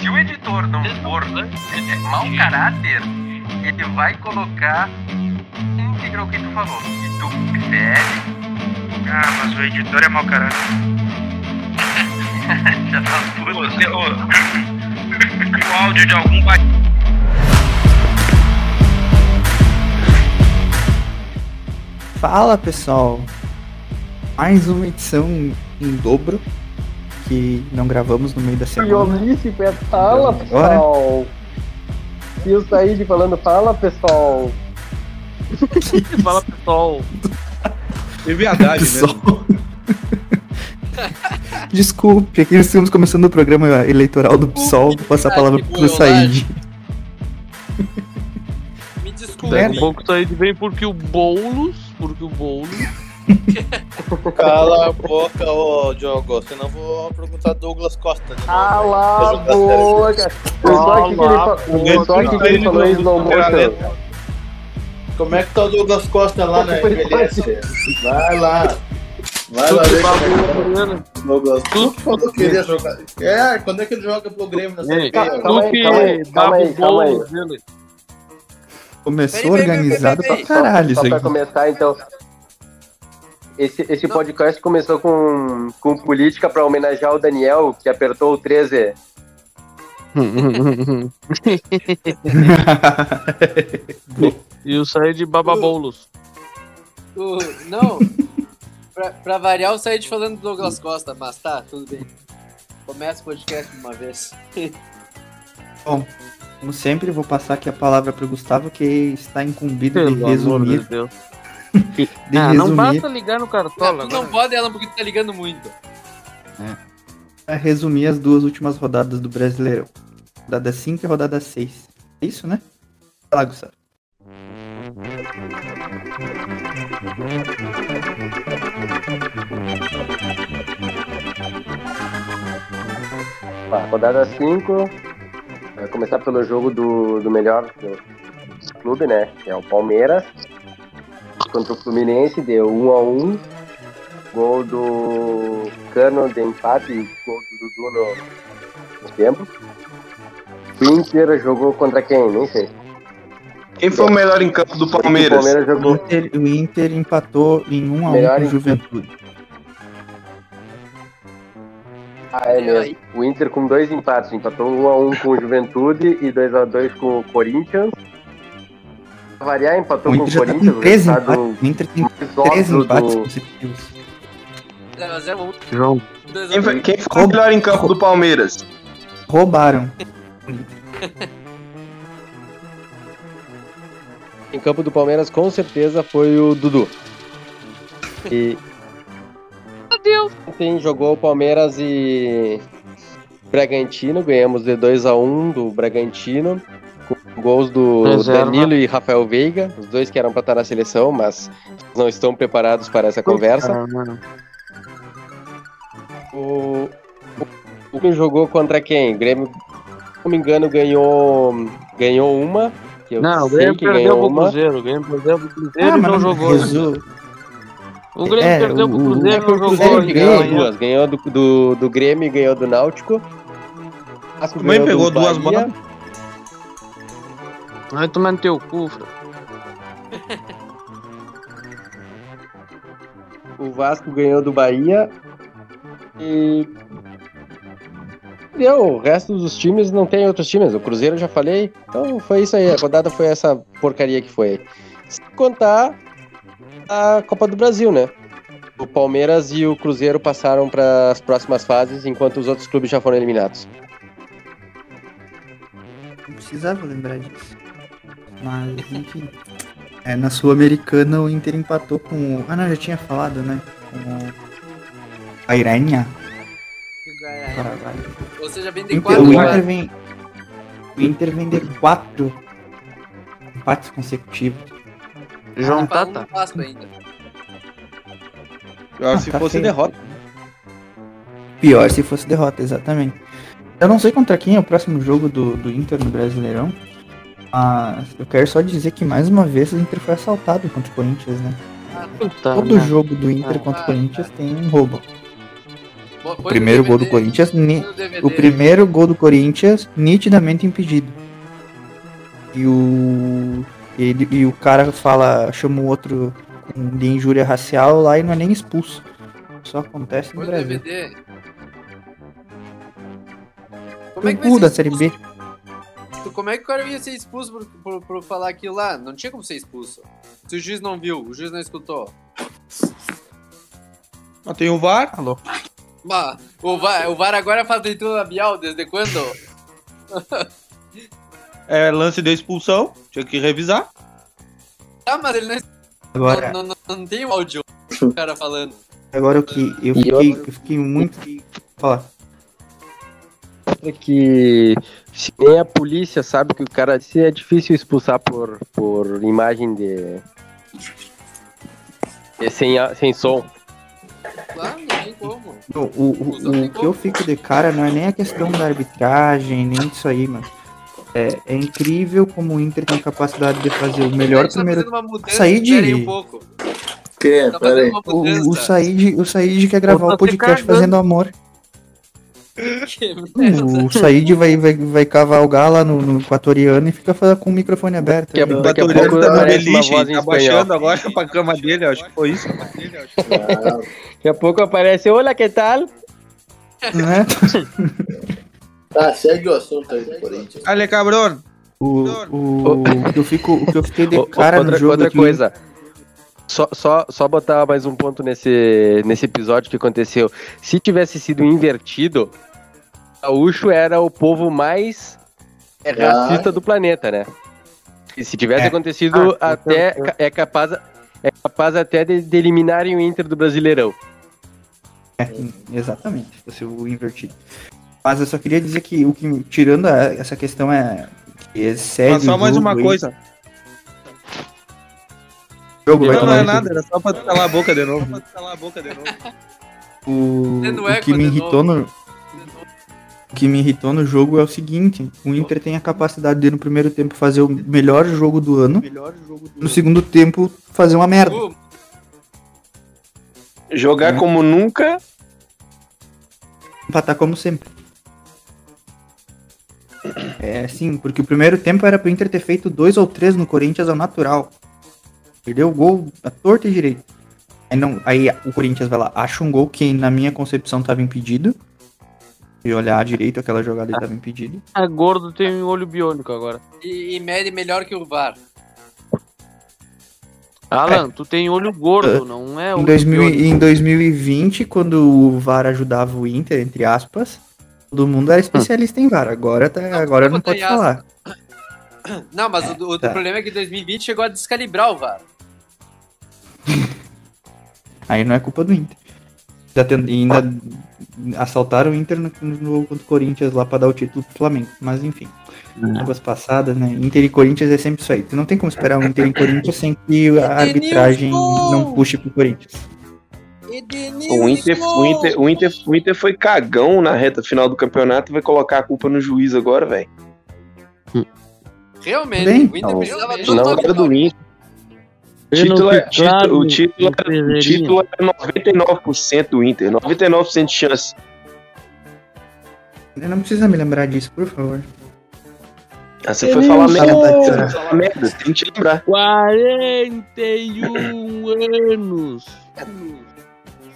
Se o editor não for é, mau caráter, ele vai colocar íntegra o que tu falou. E tu prefere. Ah, mas o editor é mau caráter. Já tá puto. Você, ô, o áudio de algum ba- Fala pessoal, mais uma edição em dobro que não gravamos no meio da semana. Violice, fala pessoal. E o Said falando, fala pessoal. Fala pessoal. É verdade, né? Pessoal. Desculpe, aqui estamos começando o programa eleitoral do PSOL. Vou passar a palavra pro Said. Me desculpe. É, a pouco sair de bem porque o Boulos. Porque o Boulos. Cala a boca, ô Diogo, senão vou perguntar Douglas Costa. de. Cala a boca. Só aqui que ele, fa- foi só aqui que ele falou em slow motion. Como é que tá o Douglas Costa lá na Foi MLS? Vai lá. Vai lá ver pra o Douglas. Tu que falou que queria jogar. É, quando é que ele joga pro Grêmio Ei? Calma aí, calma aí, dava calma aí, o calma aí. bolo dele. Começou organizado pra caralho Só isso pra aqui. começar, então. Esse, esse podcast começou com, com política pra homenagear o Daniel, que apertou o 13. e o sair de bababolos. O- não, pra, pra variar, eu saí de falando do Douglas Costa, mas tá, tudo bem. Começa o podcast de uma vez. Bom, como sempre, vou passar aqui a palavra pro Gustavo, que está incumbido de Pelo amor de resumir. Deus. De Ah, não resumir, basta ligar no cartola. tu não agora. pode ela porque tu tá ligando muito. a resumir as duas últimas rodadas do Brasileirão. Rodada 5 e rodada 6. É isso, né? Fala, Gustavo. Tá, rodada 5. Vai começar pelo jogo do, do melhor do clube, né? Que é o Palmeiras. Contra o Fluminense, deu 1 a 1 Gol do Cano de empate e gol do Dudu no, no tempo. O Inter jogou contra quem? Nem sei. Quem foi o melhor em campo do O Palmeiras O jogou. Inter, o Inter empatou em 1 a 1 Melhor com o Juventude. Ah, é mesmo. O Inter com dois empates. Empatou 1 a 1 com o Juventude e 2 a 2 com o Corinthians. Variar, empatou O com o tá Corinthians. com 13 resultado empates. O Inter tem mais 13 óbvio empates do- consecutivos. 0x0, João. 2 Quem foi, 1 quem foi o melhor em campo do Palmeiras? Roubaram. Em campo do Palmeiras, com certeza, foi o Dudu. E. Adeus. Ontem jogou o Palmeiras e. Bragantino, ganhamos de 2x1 do Bragantino. Gols do Reserva. Danilo e Rafael Veiga, os dois que eram para estar na seleção, mas não estão preparados para essa conversa. O, o Grêmio jogou contra quem? O Grêmio, se não me engano, ganhou, ganhou uma. Que eu Não, o sei Grêmio que perdeu ganhou pro uma. Cruzeiro. O Grêmio perdeu pro Cruzeiro Ah, e não jogou. resu- O Grêmio É, perdeu pro o- o- Cruzeiro pro não jogou. Cruzeiro ganhou duas. Ganhou do, do, do Grêmio e ganhou do Náutico. Também pegou duas bolas. Vai tomar no teu cu, Fran. O Vasco ganhou do Bahia. E. Deu, o resto dos times não tem outros times. O Cruzeiro eu já falei. Então foi isso aí. A rodada foi essa porcaria que foi. Se contar a Copa do Brasil, né? O Palmeiras e o Cruzeiro passaram para as próximas fases, enquanto os outros clubes já foram eliminados. Não precisava lembrar disso. Mas, enfim. É, na Sul-Americana o Inter empatou com o. Ah não, já tinha falado, né? Com o. A Iranha. Paraguai. Ou seja, vem de Inter, 4 o já. Inter vem. O Inter vem de quatro empates consecutivos. João Tá Tata. um passo ainda. Pior Ah, se tá fosse feio. derrota. Pior se fosse derrota, exatamente. Eu não sei contra quem é o próximo jogo do, do Inter no Brasileirão. Mas eu quero só dizer que mais uma vez o Inter foi assaltado contra o Corinthians, né? Puta Todo merda. jogo do Inter Ah, contra o ah, Corinthians tem um roubo. O primeiro gol do Corinthians, ni- o primeiro gol do Corinthians, nitidamente impedido. E o. Ele, e o cara fala, chama o outro de injúria racial lá e não é nem expulso. Só acontece no Brasil. DVD. Como é que O vai cu ser da Série? B. Tu- Como é que o cara ia ser expulso por, por, por falar aquilo lá? Não tinha como ser expulso. Se o juiz não viu, o juiz não escutou. Mas tem o VAR. Alô. Bah, o, VAR, o VAR agora faz leitura labial, desde quando? É lance de expulsão. Tinha que revisar. Ah, mas ele não, Agora, não, não, não tem o áudio do cara falando. agora o que eu fiquei, eu fiquei muito. Fala. É que se nem a polícia sabe que o cara se é difícil expulsar por, por imagem de. de sem, sem som. Claro, não tem como. O, o, o, o que eu fico de cara não é nem a questão da arbitragem, nem disso aí, mano. É, é incrível como o Inter tem capacidade de fazer o melhor tá primeiro. fazendo uma mudança, Sair de- um pouco. Que? Tá Pera aí. O, o. Said, o Said quer gravar Tá o podcast se fazendo amor. O Said vai, vai, vai cavalgar lá no, no equatoriano e fica com o microfone aberto. Que é- a Equatoriano pouco tá no beliche, voz em Tá espanhol. baixando agora pra cama dele, acho que foi isso. Daqui a pouco aparece, olha que tal? Né? Tá, segue o assunto aí do Corinthians. Ale, cabrão. O, o, o que eu fico, o que eu fiquei de cara outra no jogo outra aqui- coisa. Só, só, só botar mais um ponto nesse, nesse episódio que aconteceu. Se tivesse sido invertido, Gaúcho era o povo mais é, racista do planeta, né? E se tivesse É. acontecido, Ah, até eu- eu- é capaz, é capaz até de, de eliminarem o Inter do Brasileirão. É, exatamente, se fosse o invertido. Mas eu só queria dizer que o que, tirando a- essa questão é que excede Mas só o mais uma aí, coisa. o jogo vai Não, não é nada, era só pra calar a boca de novo. Pra tu calar a boca de novo. O, o eco que me irritou no que me irritou no jogo é o seguinte, o Inter tem a capacidade de no primeiro tempo fazer o melhor jogo do ano, no segundo tempo fazer uma merda. Jogar Né? como nunca. empatar como sempre. É sim, porque o primeiro tempo era pro Inter ter feito dois ou três no Corinthians ao natural. Perdeu o gol à torta e direito. Aí, não, aí o Corinthians vai lá, acha um gol que na minha concepção estava impedido. E olhar direito aquela jogada estava impedido. A gordo tem um olho biônico agora. e, e mede melhor que o VAR. Alan, tu tem olho gordo, não é Em, olho 2000, biônico. em 2020, quando o VAR ajudava o Inter, entre aspas, todo mundo era especialista em VAR. Agora, tá, agora não pode em falar. Não, mas o, o tá. problema é que 2020 chegou a descalibrar o VAR. Aí não é culpa do Inter. E ainda assaltaram o Inter no, no jogo contra o Corinthians lá pra dar o título pro Flamengo. Mas enfim. Águas passadas, né? Inter e Corinthians é sempre isso aí. Tu não tem como esperar um Inter e Corinthians sem que a arbitragem não puxe pro Corinthians. O Inter, o, Inter, o, Inter, o Inter foi cagão na reta final do campeonato e vai colocar a culpa no juiz agora, velho. Realmente, Bem, o Inter não. precisava Não total era do Inter. Título, é, claro o título, é- o Ferreirinha. título é 99% do Inter. 99% de chance. Não precisa me lembrar disso, por favor. Ah, você foi falar merda. Você foi falar merda. Tem que te lembrar. 41 anos.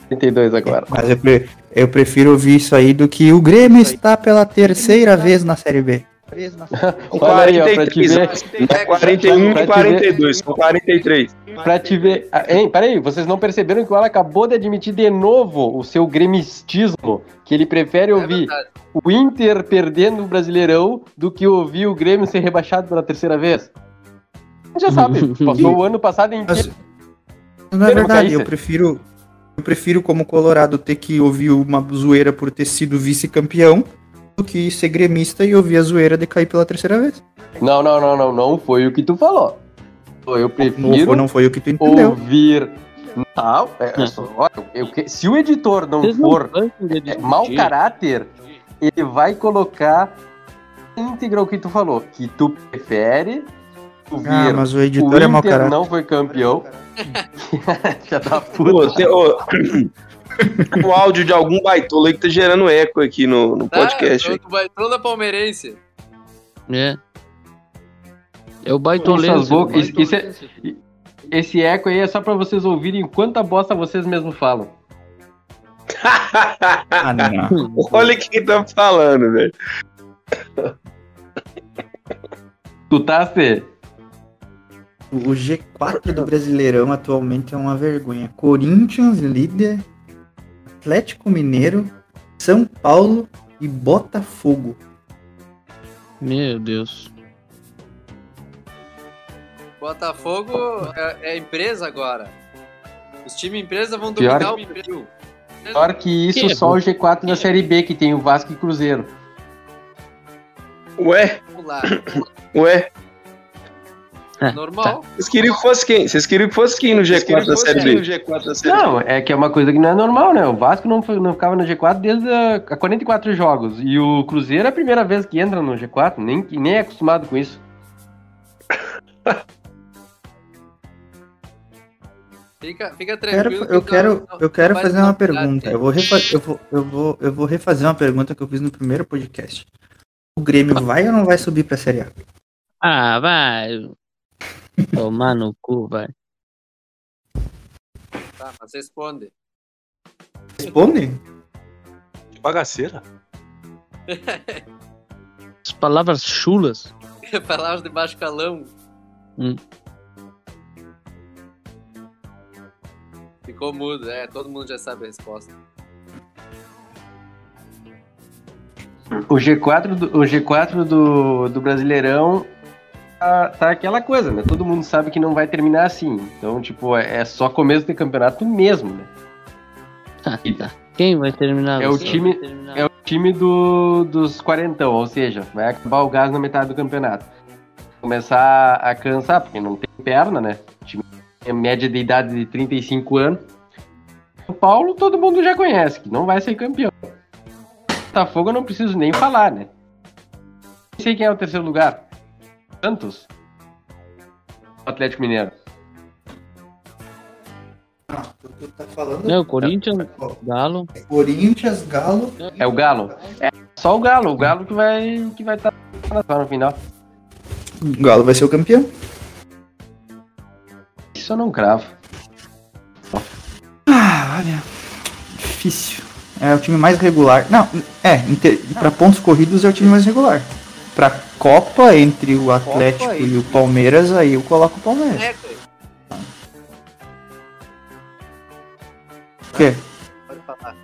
32 agora. Mas eu, pre- eu prefiro ouvir isso aí do que o Grêmio está pela terceira vez na Série B. Olha aí, ó, pra te 43 ver. anos. Não é 41 Pra e te 42, são 43. Pra te ver. Hein, peraí, vocês não perceberam que o Alan acabou de admitir de novo o seu gremistismo? Que ele prefere É ouvir verdade. o Inter perdendo o Brasileirão do que ouvir o Grêmio ser rebaixado pela terceira vez? Já sabe, passou o ano passado inteiro. Mas não é Termo verdade, eu prefiro. Eu prefiro, como Colorado, ter que ouvir uma zoeira por ter sido vice-campeão do que ser gremista e ouvir a zoeira de cair pela terceira vez. Não, não, não, não, não foi o que tu falou. Eu Não prefiro foi, não foi o que tu entendeu. ouvir. Não, é, só- olha, eu se o editor não Vocês não for de é, mau caráter, ele vai colocar íntegra o que tu falou, que tu prefere ouvir Ah, mas o o editor Inter é mau caráter. não foi campeão. Já tá puto. ô, O áudio de algum baitola aí que tá gerando eco aqui no, no podcast. Ah, baitola palmeirense. É. É o baitoleiro. Bocas- isso- isso é- Esse eco aí é só pra vocês ouvirem quanta bosta vocês mesmos falam. Ah, não. Olha quem tá falando, velho. Tu tá, Fê? O G4 do Brasileirão atualmente é uma vergonha. Corinthians, líder, Atlético Mineiro, São Paulo e Botafogo. Meu Deus. Botafogo é, é empresa agora. Os times empresa vão dominar que- o Brasil. Pior que isso, Que é só o G4 da Série B, que tem o Vasco e Cruzeiro. Ué, Vamos lá. ué. Normal. Vocês queriam que fosse quem? Vocês queriam que fosse quem no G4 da Série B? Não, é que é uma coisa que não é normal, né? O Vasco não, foi- não ficava no G4 desde a, há 44 jogos. E o Cruzeiro é a primeira vez que entra no G4, nem, nem é acostumado com isso. Fica, fica Eu quero, tranquilo. eu que quero, não- eu quero fazer uma novidade, pergunta. Eu vou, refa eu, vou, eu, vou, eu vou refazer uma pergunta que eu fiz no primeiro podcast. O Grêmio vai ou não vai subir pra Série A? Ah, vai. Tomar no cu, vai. Tá, mas responde. Responde? Bagaceira. As palavras chulas. Palavras de baixo calão. Hum. Ficou mudo, é, todo mundo já sabe a resposta. O G4 do, o G4 do, do Brasileirão tá, tá aquela coisa, né? Todo mundo sabe que não vai terminar assim. Então, tipo, é, é só começo de campeonato mesmo, né? Tá, tá. Quem vai terminar? É o time- terminar? É o time do, dos quarentão, ou seja, vai acabar o gás na metade do campeonato. Começar a cansar, porque não tem perna, né? O time tem média de idade de 35 anos. O Paulo todo mundo já conhece, que não vai ser campeão. Botafogo eu não preciso nem falar, né? Nem sei quem é o terceiro lugar. Santos? O Atlético Mineiro. Tu tá falando Não, Corinthians, Galo. Corinthians, Galo. É o Galo. É só o Galo, o Galo que vai que vai estar no final. O Galo vai ser o campeão. Isso eu não cravo. Ah, olha. Difícil. É o time mais regular. Não, é, pra pontos corridos é o time mais regular. Pra Copa, entre o Atlético Copa e o Palmeiras, aí eu coloco o Palmeiras. É, Por quê? pode falar.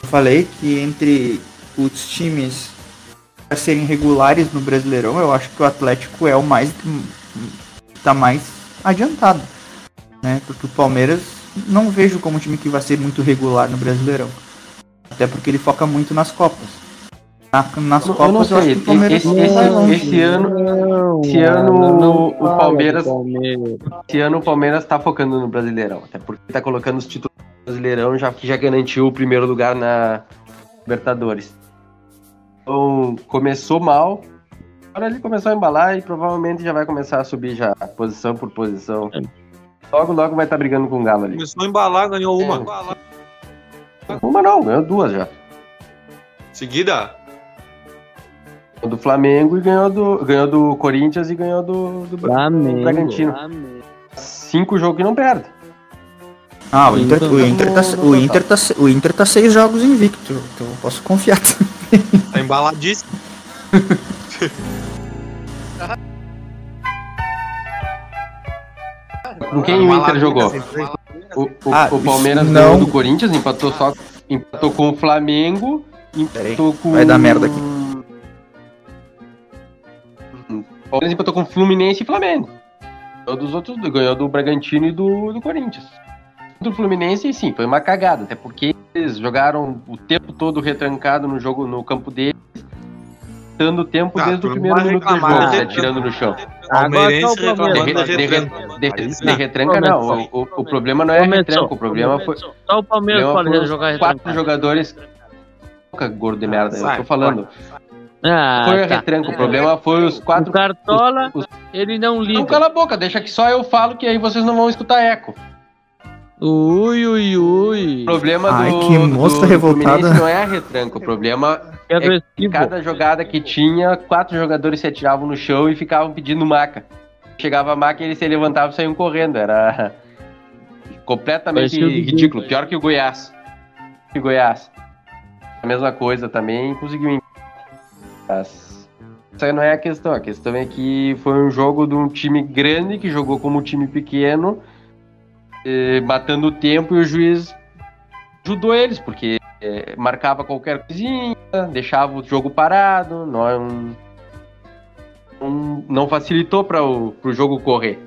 Eu falei que entre os times a serem regulares no Brasileirão, eu acho que o Atlético é o mais tá mais adiantado, né? Porque o Palmeiras não vejo como um time que vai ser muito regular no Brasileirão. Até porque ele foca muito nas Copas. Na- nas Eu Copas não eu acho sei, que o Palmeiras esse, esse- longe. esse ano, Não, esse ano não o Palmeiras- Palmeiras. esse ano o Palmeiras tá focando no Brasileirão, até porque tá colocando os títulos do Brasileirão já que já garantiu o primeiro lugar na Libertadores. Então, começou mal, agora ele começou a embalar e provavelmente já vai começar a subir já, posição por posição. Logo, logo vai estar brigando com o Galo ali. Começou a embalar, ganhou uma. Uma não, ganhou duas já. Seguida. Ganhou do Flamengo e ganhou do, ganhou do Corinthians e ganhou do, do Flamengo. Bragantino. Flamengo. Cinco jogos que não perde. Ah, o Inter, o, Inter tá, o, Inter tá, o Inter tá seis jogos invicto, então eu posso confiar. Tá embaladíssimo. Com quem o Inter jogou? O, o- Ah, o Palmeiras isso ganhou não. do Corinthians, empatou só. Empatou com o Flamengo, empatou com. vai dar merda aqui. Palmeiras empatou com Fluminense e Flamengo. Ganhou dos outros, ganhou do Bragantino e do, do Corinthians. Do Fluminense, sim, foi uma cagada, até porque eles jogaram o tempo todo retrancado no jogo no campo deles, dando tempo Ah, desde o primeiro minuto do jogo, retranca. atirando no chão. Agora reclamando De, de, retranca. de, de retranca, não. O, o, o problema não é retranca, o problema foi. Só o Palmeiras pode jogar quatro retrancado. jogadores. Gordo de merda, eu tô falando. Ah, Foi a tá. retranca, o problema foi os O quatro. Cartola, os- ele não Não, liga. cala a boca, deixa que só eu falo que aí vocês não vão escutar eco. Ui, ui, ui. O problema Ai, do, que moça do revoltada. Não é a retranca. O problema Que é que cada jogada que tinha, quatro jogadores se atiravam no chão e ficavam pedindo maca. Chegava a maca e eles se levantavam e saíam correndo. Era completamente o ridículo. Pior que o Goiás. Que o Goiás. A mesma coisa também, conseguiu Mas Essa não é a questão. A questão é que foi um jogo de um time grande que jogou como um time pequeno, eh, matando o tempo e o juiz ajudou eles, porque eh, marcava qualquer coisinha, deixava o jogo parado, não, não, não facilitou para o pro jogo correr.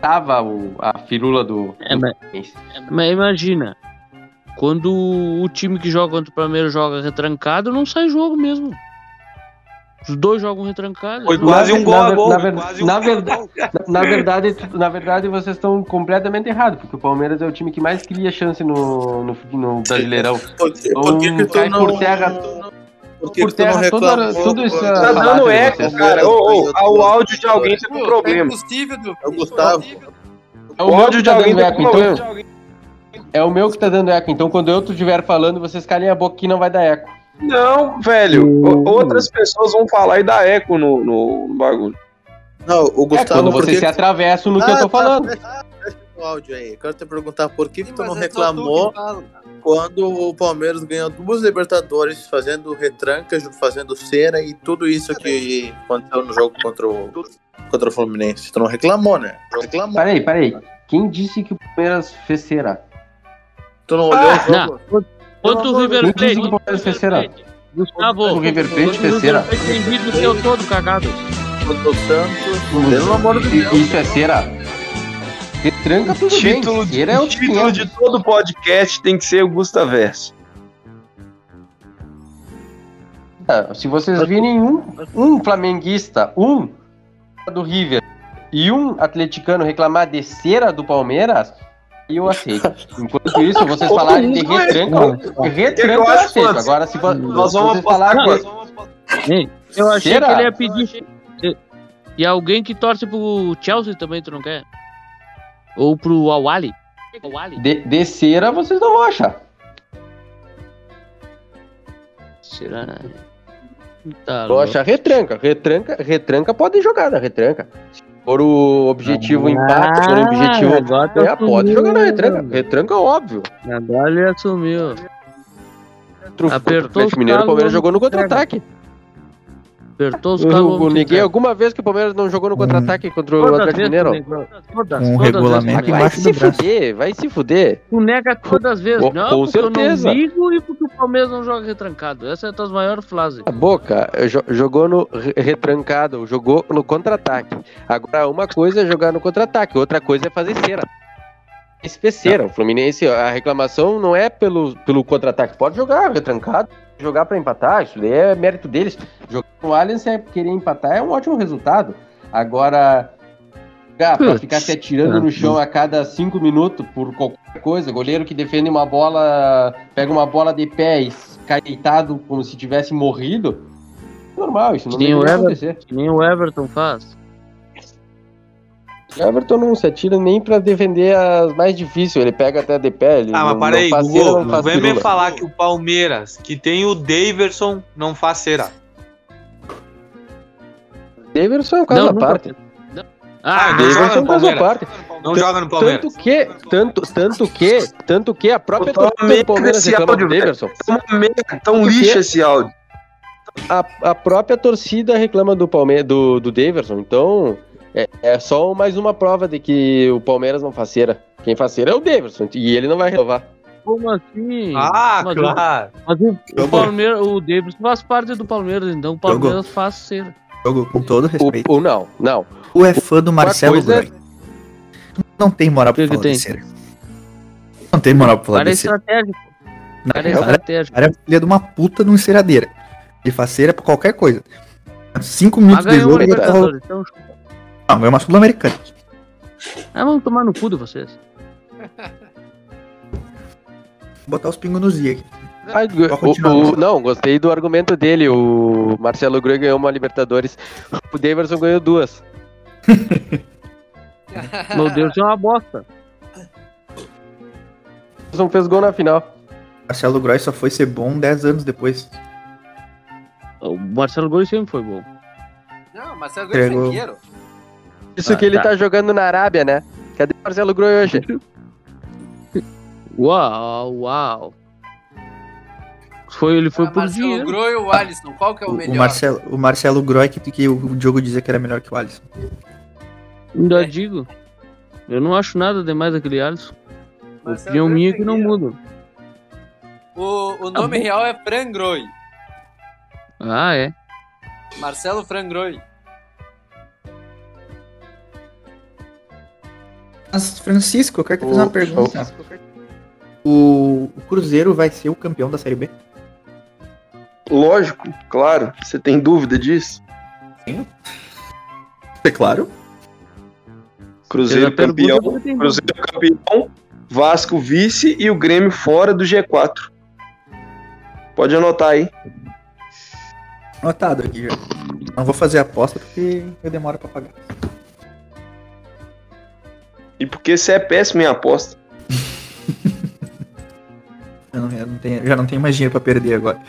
Tava o, a firula do. É, mas, mas imagina, quando o time que joga contra o Palmeiras joga retrancado, não sai jogo mesmo. Os dois jogam retrancados. Foi quase um gol na, a gol. Na, foi ver- quase um na gol a verdade, na, verdade, na verdade, vocês estão completamente errados, porque o Palmeiras é o time que mais cria chance no, no, no Brasileirão. Por, que- Então, por que, que tu cai não. por terra- por que, por não terra toda- tudo isso é Tá dando eco, vocês. cara. Ô, ô, o áudio de alguém com Pô, problema. É impossível, do... É o Gustavo. É O o meu áudio que de alguém tá eco, então. É o meu que tá dando eco. Então, quando eu estiver falando, vocês calem a boca que não vai dar eco. Não, velho. O- Outras pessoas vão falar e dar eco no, no, no bagulho. Não, o É Gustavo. quando por vocês que se atravessam no que eu Ah, tô tá, falando. Deixa deixa o áudio aí. Quero te perguntar por que, que tu não é reclamou fala, cara. quando o Palmeiras ganhou duas Libertadores, fazendo retranca, fazendo cera e tudo isso que aconteceu no jogo contra o, contra o Fluminense. Tu não reclamou, né? Tu reclamou. Peraí, peraí. Quem disse que o Palmeiras fez cera? Tu não olhou o jogo? Não, quanto o River Plate. que o Palmeiras fez cera? Gustavo, O River Plate quanto o River cera. Plate tem vídeo seu todo cagado. Contra o Santos. Pelo amor de Deus. Isso é cera? Retranca tudo Título, bem. É o o título de todo podcast tem que ser o Gustaverso. Ah, Se vocês virem um, um flamenguista, um do River e um atleticano reclamar de cera do Palmeiras, eu aceito. Enquanto isso, vocês falarem de retranca, retranca eu aceito. Agora, se Nós vamos Ei, eu achei Será? que ele ia pedir. E alguém que torce pro Chelsea também, tu não quer? Ou pro Awali? De, de cera, vocês não vão achar. Será? Tá Vão achar retranca. Retranca, retranca pode jogar na retranca. For o objetivo empate, se for o objetivo. Ah, agora tu É, pode jogar na assumiu. retranca. Retranca, óbvio. Agora ele assumiu. O Apertou os Mineiro, o Palmeiras jogou no contra-ataque. Apertou os neguei entregar. alguma vez que o Palmeiras não jogou no contra-ataque contra o Atlético vezes Mineiro. Todas, Um todas regulamento Vai se fuder, vai se fuder. Tu nega todas as vezes. Com- não, com porque certeza. eu não ligo e porque o Palmeiras não joga retrancado. Essa é a tua maior frase. A boca jo- jogou no re- retrancado, jogou no contra-ataque. Agora, uma coisa é jogar no contra-ataque, outra coisa é fazer cera. Cera. O Fluminense, a reclamação não é pelo, pelo contra-ataque. Pode jogar retrancado, jogar pra empatar, isso daí é mérito deles. Jogar no Allianz é querer empatar, é um ótimo resultado. Agora, jogar pra Putz, ficar se atirando no chão a cada cinco minutos por qualquer coisa, goleiro que defende uma bola, pega uma bola de pé e cai deitado como se tivesse morrido. Normal, isso não nem o deveria Everton. acontecer. Nem o Everton faz. O Everton não se atira nem pra defender as mais difíceis, ele pega até de pé. Ele Ah, não, mas para aí, Google, não vem me falar que o Palmeiras, que tem o Daverson, não faz cera. Davidson é um caso à parte. Ah, Ah, joga é um no caso à parte. Não joga no Palmeiras. Tanto que, tanto, tanto que, tanto que a própria torcida do Palmeiras reclama do velho. Davidson. Tão lixo esse áudio. A, a própria torcida reclama do Palmeiras, do, do Davidson. Então, é, é só mais uma prova de que o Palmeiras não faz cera. Quem faz cera é o Davidson. E ele não vai renovar. como assim? Ah, Mas o- claro. Mas o, o. Palmeiras, o Davis faz parte do Palmeiras, então o Palmeiras faz ser. Jogo, com todo O, respeito. o não, não. Tu é fã do Marcelo coisa é-. Não tem moral pra O falar tem? cera. Não tem moral pra falar Cara é estratégico. Não, Cara é cara, estratégico. cara é filha de uma puta de uma enceradeira. Ele faz cera pra qualquer coisa. Cinco minutos de o jogo ele tá rolando. Então, Não, ganhou uma Sul-Americana. ah, vamos tomar no cu de vocês. Vou botar os pingos nos i aqui. O- o- não, gostei do argumento dele. O Marcelo Groi ganhou uma Libertadores. O Davidson ganhou duas. Meu Deus, é uma bosta. Não fez gol na final. Marcelo Groy só foi ser bom 10 anos depois. O Marcelo Groy sempre foi bom. Não, Marcelo Groy é Pegou. Isso Ah, que ele tá. tá. jogando na Arábia, né? Cadê o Marcelo Groi hoje? Uau, uau. Foi, ele foi Ah, por Marcelo dinheiro. Groy ou o Alisson? Qual que é o O, melhor? o Marcelo, o Marcelo Groy que, que o Diogo dizia que era melhor que o Alisson. Ainda É. digo. Eu não acho nada demais daquele Alisson. Marcelo Opinião minha é que não muda. O, o nome bom. real é Fran Groy. Ah, é. Marcelo Fran Mas, Francisco, eu quero te fazer uma pergunta. O, o Cruzeiro vai ser o campeão da Série B? Lógico, claro. Você tem dúvida disso? É claro. Cruzeiro pergunta, campeão, Cruzeiro campeão, Vasco vice e o Grêmio fora do G4. Pode anotar aí. Anotado aqui já. Não vou fazer aposta porque eu demoro pra pagar. E porque você é péssimo em aposta. Eu, não, eu não tenho- já não tenho mais dinheiro pra perder agora.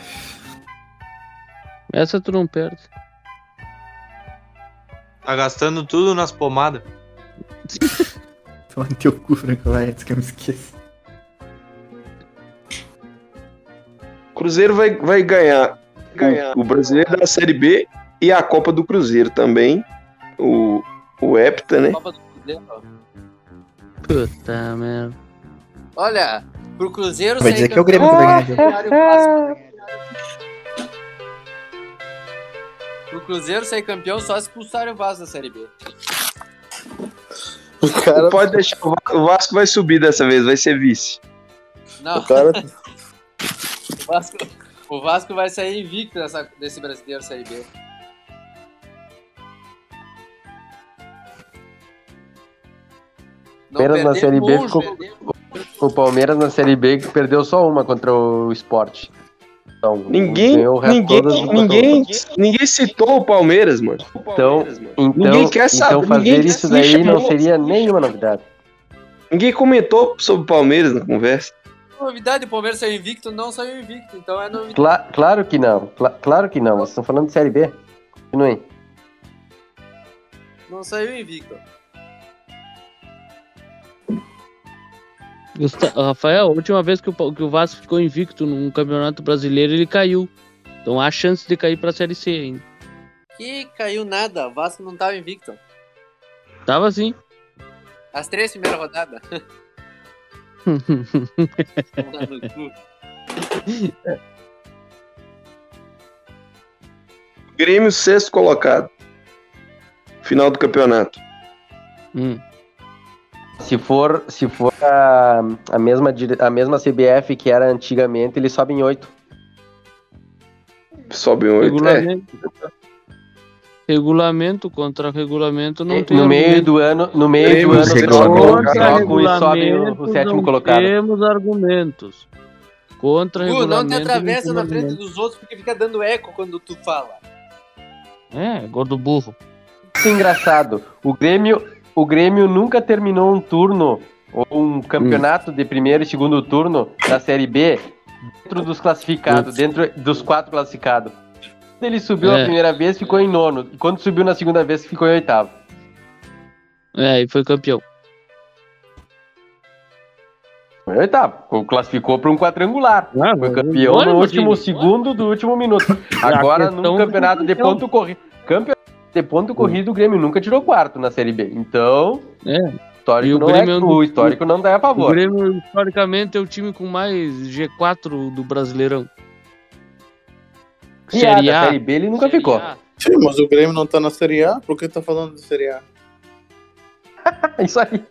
Essa tu não perde. Tá gastando tudo nas pomadas. Toma no teu cu, Franco, vai, antes que eu me esqueça. Cruzeiro vai, vai ganhar, O, o brasileiro da Série B e a Copa do Cruzeiro também. O, o Hepta, né? Copa do Cruzeiro. ó. Puta merda. Olha, pro Cruzeiro Vai sair dizer que é o Grêmio que vai ganhar. Pro Cruzeiro sair campeão, só expulsarem o Vasco da Série B. O cara, Pode deixar, o Vasco vai subir dessa vez, vai ser vice. Não, o cara, o Vasco, o Vasco vai sair invicto dessa, desse brasileiro Série B. Palmeiras na Série B ficou- perder- O Palmeiras na Série B perdeu só uma contra o Sport. Então, Ninguém, ganhou o resto ninguém, ninguém, ninguém citou o Palmeiras, mano. Então, então, Ninguém quer saber, então fazer ninguém isso daí não seria nenhuma novidade. Ninguém comentou sobre o Palmeiras na conversa. Novidade, o Palmeiras saiu invicto, não saiu invicto, então é novidade. Cla- claro que não, cla- claro que não. Vocês estão falando de Série B. Continuem. Não saiu invicto. Rafael, a última vez que o, que o Vasco ficou invicto num campeonato brasileiro, ele caiu. Então há chance de cair pra Série C ainda. Que caiu nada, o Vasco não tava invicto. Tava assim. As três primeiras rodadas. Grêmio, sexto colocado. Final do campeonato. Hum. Se for, se for a, a, mesma, dire- a mesma CBF que era antigamente, ele sobe em 8. Sobe um oito. É. Regulamento. Regulamento contra regulamento não tem No meio argumento. do ano, no meio do ano, trocam, trocam e sobe o, o sétimo não colocado. Temos argumentos. Contra Gu, regulamento. não te atravessa na frente dos outros porque fica dando eco quando tu fala. É, gordo burro. Isso é engraçado. O Grêmio, o Grêmio nunca terminou um turno ou um campeonato de primeiro e segundo turno da Série B dentro dos classificados, dentro dos quatro classificados. Quando ele subiu É. a primeira vez, ficou em nono. E quando subiu na segunda vez, ficou em oitavo. É, e foi campeão. Foi em oitavo. Classificou para um quadrangular. Ah, Foi campeão no último filho. segundo do último minuto. Agora, num campeonato de campeão. ponto corrido. Campeonato de ponto corrido, o Grêmio nunca tirou quarto na Série B. Então, É. histórico E o não Grêmio é é, um o histórico não dá a O favor. Grêmio, historicamente, é o time com mais G4 do Brasileirão. Piada, Série A. Série B ele nunca Série ficou. A. sim, mas o Grêmio não tá na Série A? Por que tá falando de Série A? É Isso aí.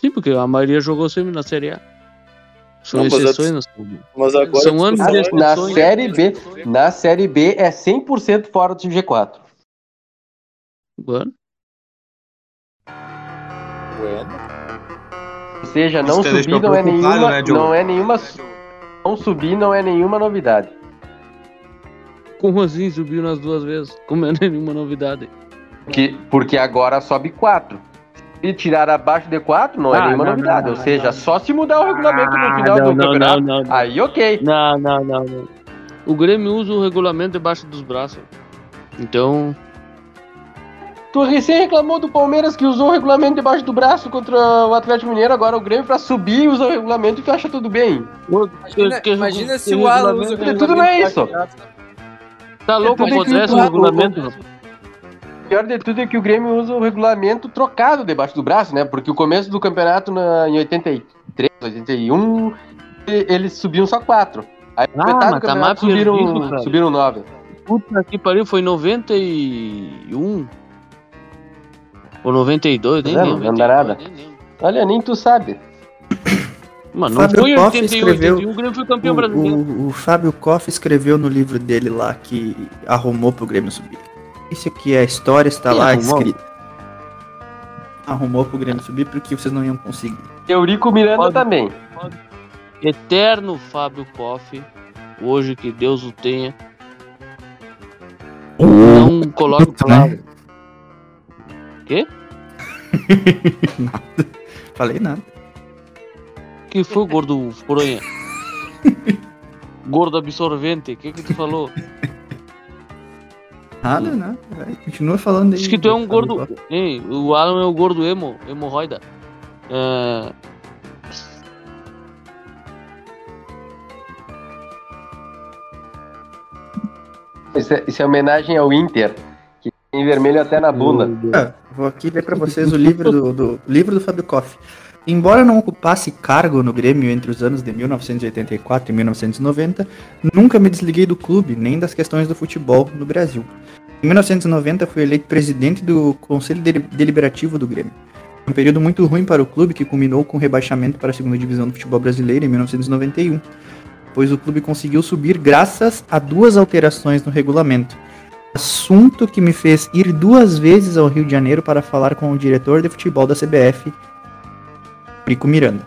Sim, porque a maioria jogou sempre na Série A. São Não, mas exceções. é- nas- Mas agora São anos Na exceções. Série B, na Série B é 100% fora do G4. Bueno, Bueno. Ou seja, não Isso que deixou subir não é nenhuma, né, não é nenhuma não subir não é nenhuma novidade. como assim subiu nas duas vezes? Como é nenhuma novidade? Porque, porque agora sobe 4. E tirar abaixo de 4 não é Ah, nenhuma não, novidade. não, ou seja, não. só se mudar o regulamento no Ah, final não, do não, campeonato. não, não. Aí ok. Não, não, não, não. O Grêmio usa o regulamento debaixo dos braços. Então, Tu recém reclamou do Palmeiras que usou o regulamento debaixo do braço contra o Atlético Mineiro, agora o Grêmio pra subir usa o regulamento e tu acha tudo bem. Imagina, que- imagina que se o Alan usa o regulamento- Tudo não é regulamento isso. baixo tá louco tudo apodrece o regulamento. Pior de tudo é que o Grêmio usa o regulamento trocado debaixo do braço, né? Porque o começo do campeonato na, em 83, 81, e- eles subiam só quatro. Aí Ah, metade do mas tá campeonato mais subiram, perdido, subiram nove. Puta que pariu, foi 91 ou 92, nem Não, lembro. não dá nada. nem. Olha, nem tu sabe. Mano, não Fábio foi Koff 81, escreveu- 81, o Grêmio foi campeão O, brasileiro. o- o Fábio Koff escreveu no livro dele lá que arrumou pro Grêmio subir. Isso aqui é a história, está Quem lá arrumou? escrito. Arrumou pro Grêmio subir porque vocês não iam conseguir. Eurico Miranda Pode- também. Eterno Fábio Koff, hoje que Deus o tenha. Não coloque palavra. né? Quê? nada. Falei nada. Que foi, gordo poronha? gordo absorvente, o que que tu falou? Nada, né? Vai, continua falando aí. Diz que tu é um gordo. Ei, o Alan é o gordo emo, hemorroida. É, Isso é, isso é homenagem ao Inter, que tem vermelho até na bunda. Ah, vou aqui ler pra vocês o livro do, do- livro do Fábio Koff. Embora não ocupasse cargo no Grêmio entre os anos de 1984 e 1990, nunca me desliguei do clube, nem das questões do futebol no Brasil. Em 1990 fui eleito presidente do Conselho Deli- Deliberativo do Grêmio. Um período muito ruim para o clube que culminou com o rebaixamento para a segunda divisão do futebol brasileiro em 1991, pois o clube conseguiu subir graças a duas alterações no regulamento assunto que me fez ir duas vezes ao Rio de Janeiro para falar com o diretor de futebol da CBF, Rico Miranda.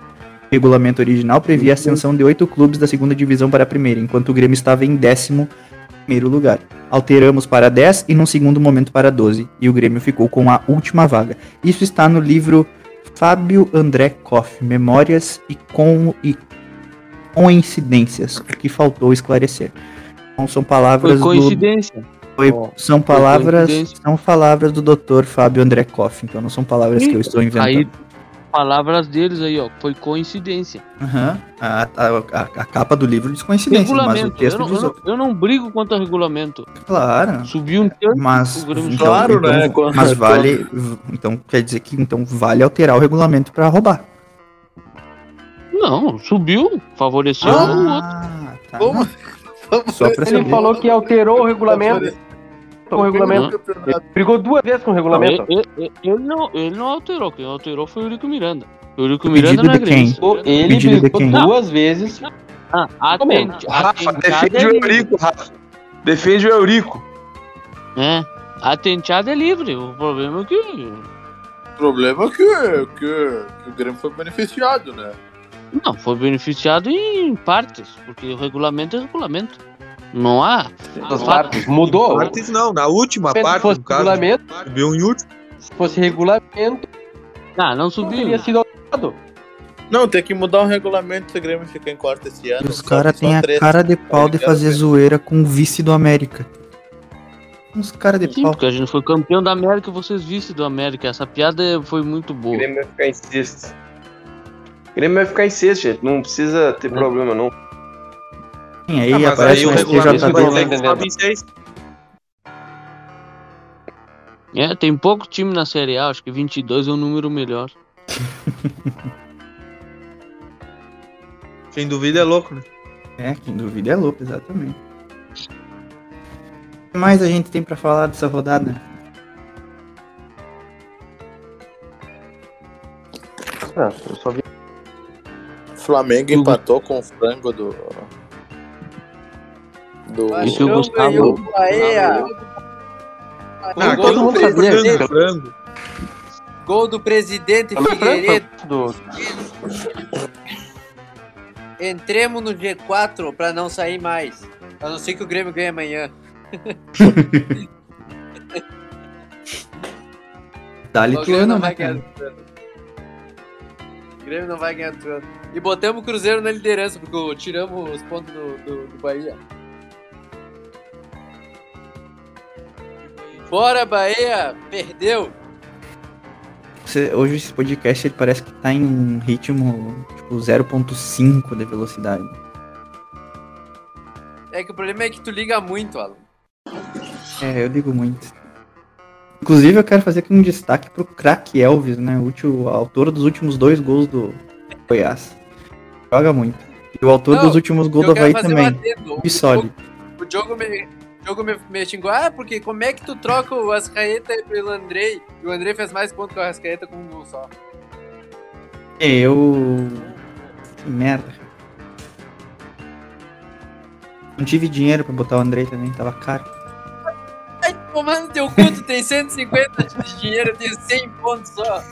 O regulamento original previa a ascensão de oito clubes da segunda divisão para a primeira, enquanto o Grêmio estava em décimo primeiro lugar. Alteramos para 10 e num segundo momento para 12, e o Grêmio ficou com a última vaga. Isso está no livro Fábio André Koff, Memórias e, com, e Coincidências, o que faltou esclarecer. Então são foi palavras do coincidência. foi- Ó, são foi palavras, são palavras do Dr. Fábio André Koff, então não são palavras que eu estou inventando. Aí, palavras deles aí, ó. Foi coincidência. Aham, a, a, a- a capa do livro diz coincidência, mas o Regulamento. Eu texto não, diz eu, não, outro. eu não brigo quanto ao regulamento. Claro, Subiu um terço. mas então, Claro, então- né, Mas vale, então quer dizer que então vale alterar o regulamento para roubar. Não, subiu. Favoreceu o outro. Ah, tá. Vamos- não. Só pra Ele saber. falou que alterou o regulamento. O regulamento. Ele brigou duas vezes com o regulamento. Ele, ele- ele não, ele não alterou. Quem alterou foi o Eurico Miranda. O Eurico Miranda não é de quem? gremista. Ele brigou quem? duas vezes. Ah, atente, Rafa, atenteado defende é o livre. Eurico, Rafa. Defende o Eurico. É, atenteado é livre. O problema é que O problema é que, que, que o Grêmio foi beneficiado, né? não foi beneficiado em partes, porque o regulamento é regulamento. Não há. Partes. Mudou. Partes não, na última Se parte, fosse no caso. regulamento, Subiu em último. se fosse regulamento, Ah, não subiu. teria sido alterado. Não, tem que mudar o regulamento se o Grêmio ficar em quarto esse ano. E os caras têm a três. cara de pau de fazer zoeira com o vice do América. Uns caras de Sim, pau. porque a gente foi campeão da América e vocês vice do América. Essa piada foi muito O boa. Grêmio vai ficar em sexto. O Grêmio vai ficar em sexto, gente. Não precisa ter problema, não. Sim, aí Ah, aparece aí um o regulamento STJD. tá. É, tem pouco time na Série A, acho que 22 é um número melhor. Quem duvida é louco, né? É, quem duvida é louco, exatamente. O que mais a gente tem pra falar dessa rodada? Ah, eu só vi. O Flamengo empatou com o frango do. Do. Isso que o Gustavo-. Ah, todo do mundo gol do presidente Figueiredo. do- Entremos no G4 pra não sair mais. A não ser que o Grêmio ganhe amanhã. Dá-lhe O tu, Grêmio não né, vai cara? ganhar. O Grêmio não vai ganhar do ano. E botamos o Cruzeiro na liderança, porque tiramos os pontos do, do, do Bahia. Bora, Bahia! Perdeu! Você- hoje esse podcast ele parece que tá em um ritmo tipo 0.5 de velocidade. É que o problema é que tu liga muito, Alan. É, eu digo muito. Inclusive eu quero fazer aqui um destaque pro craque Elvis, né? O autor dos últimos dois gols do Goiás. Joga muito. E o autor Não, dos últimos gols do Havaí um também. adendo. O. O Diogo me, o Diogo me, me xingou, ah, porque como é que tu troca o Ascaeta pelo Andrei? E o Andrei fez mais pontos que o Ascaeta com um gol só. Eu. Que merda. Não tive dinheiro pra botar o Andrei também, tava caro. Ai, tomando teu cu, tu tem 150 de dinheiro, eu tenho 100 pontos só.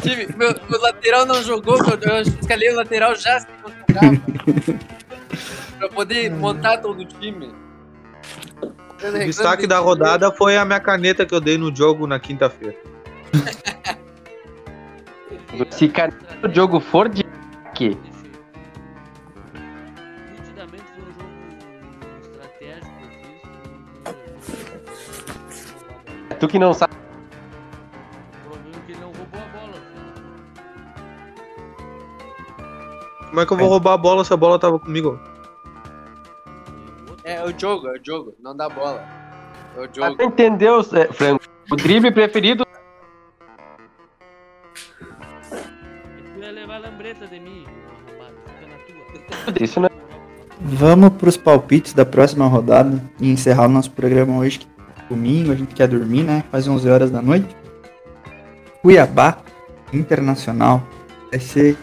Time, meu, meu lateral não jogou, eu, escalei o lateral já sem jogar. pra poder montar todo o time. O destaque da rodada foi a minha caneta que eu dei no jogo na quinta-feira. Se caneta do jogo for de que fiz. tu que não sabe. O problema é que ele não roubou a bola. Como é que eu vou roubar a bola se a bola tava comigo? É, é o jogo, é o jogo, não dá bola. É o jogo. entendeu, é, Franco? O drible preferido Tu ia levar a lambreta de mim, arrombado. Fica na tua. disso, né? Vamos pros palpites da próxima rodada e encerrar o nosso programa hoje. que é Domingo, a gente quer dormir, né? Quase 11 horas da noite. Cuiabá Internacional. Vai ser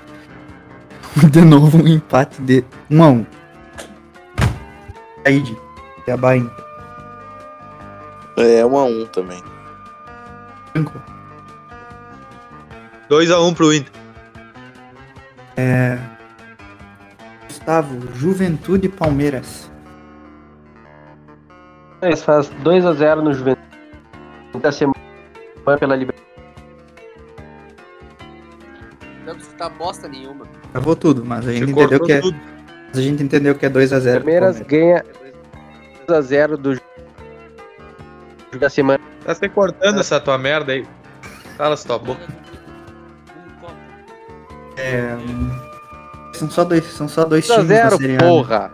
de novo um empate de 1 a 1 Aí, de Cuiabá Inter. É, um a um também. Franco. 2x1 pro Inter. É... Gustavo, Juventude Palmeiras. Eles faz 2x0 no Juventude da semana pela Libertadores. Não escutar bosta nenhuma. Travou tudo, mas a gente Você entendeu que é, tudo. Mas a gente entendeu que é 2 a 0 pro Palmeiras Palmeiras. ganha 2x0 do jogo da semana. Tá se cortando essa tua merda aí. Cala essa tua boca. É, São só dois, são só dois times da 2x0, Série A. né? porra!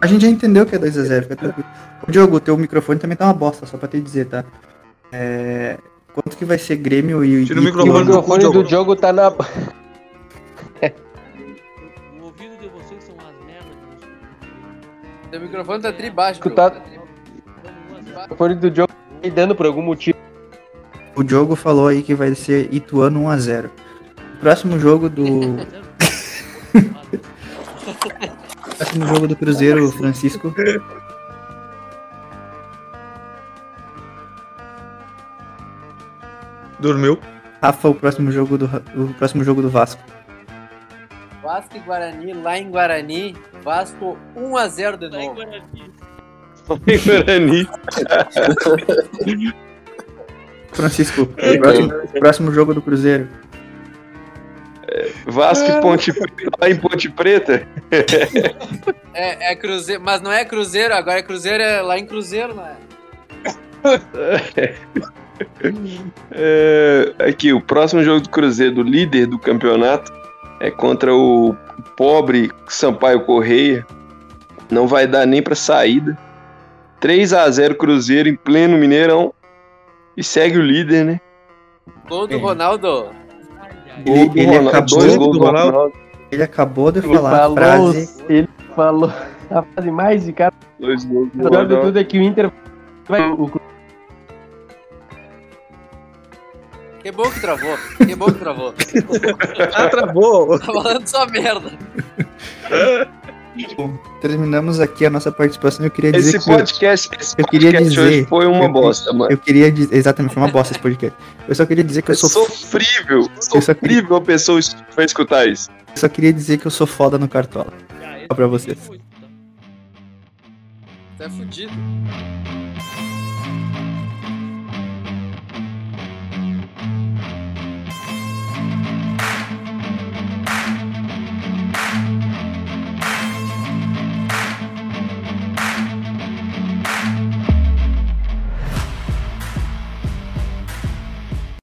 A gente já entendeu que é 2x0, fica tranquilo. Ô, Diogo, o teu microfone também tá uma bosta, só pra te dizer, tá? É... Quanto que vai ser Grêmio e... Tira o e- O microfone do microfone Diogo. do jogo tá na. O ouvido de vocês são as merdas que escutam. Teu microfone tá tri baixo. Escutar- Diogo. Vamos lá, O microfone do jogo tá dando por algum motivo. O Diogo falou aí que vai ser Ituano 1x0. O próximo jogo do... próximo jogo do Cruzeiro, Francisco. Dormiu. Rafa, o próximo jogo do, o próximo jogo do Vasco. Vasco e Guarani, lá em Guarani. Vasco 1x0 de Lá em novo. Guarani. Guarani. Francisco, o próximo, próximo jogo do Cruzeiro. Vasco e Ponte Preta, lá em Ponte Preta. É, é Cruzeiro, mas não é Cruzeiro, agora é Cruzeiro é lá em Cruzeiro, né? É, aqui, o próximo jogo do Cruzeiro, do líder do campeonato, é contra o pobre Sampaio Correia. Não vai dar nem pra saída. 3 a 0 Cruzeiro em pleno Mineirão. E segue o líder, né? Gol do É. Ronaldo. Ele, do ele Ronaldo, acabou, dois gols do do Ronaldo. Ronaldo. ele acabou de Ele falar a falou, frase. ele falou a frase mais de cara. Dois gols O do melhor de Ronaldo. tudo é que o Inter vai. O Que bom que travou. Que bom que travou. Ah, travou. Tá falando só merda. Terminamos aqui a nossa participação. Eu queria dizer Esse que podcast, esse eu queria podcast dizer- hoje foi uma eu- bosta, mano. eu queria dizer exatamente foi uma bosta esse podcast. Eu só queria dizer que É eu sou sofrível. Eu queria- Sofrível a pessoa es- vai escutar isso. eu só queria dizer que eu sou foda no cartola. Ah, Só pra vocês. foi, tá? Tá fudido.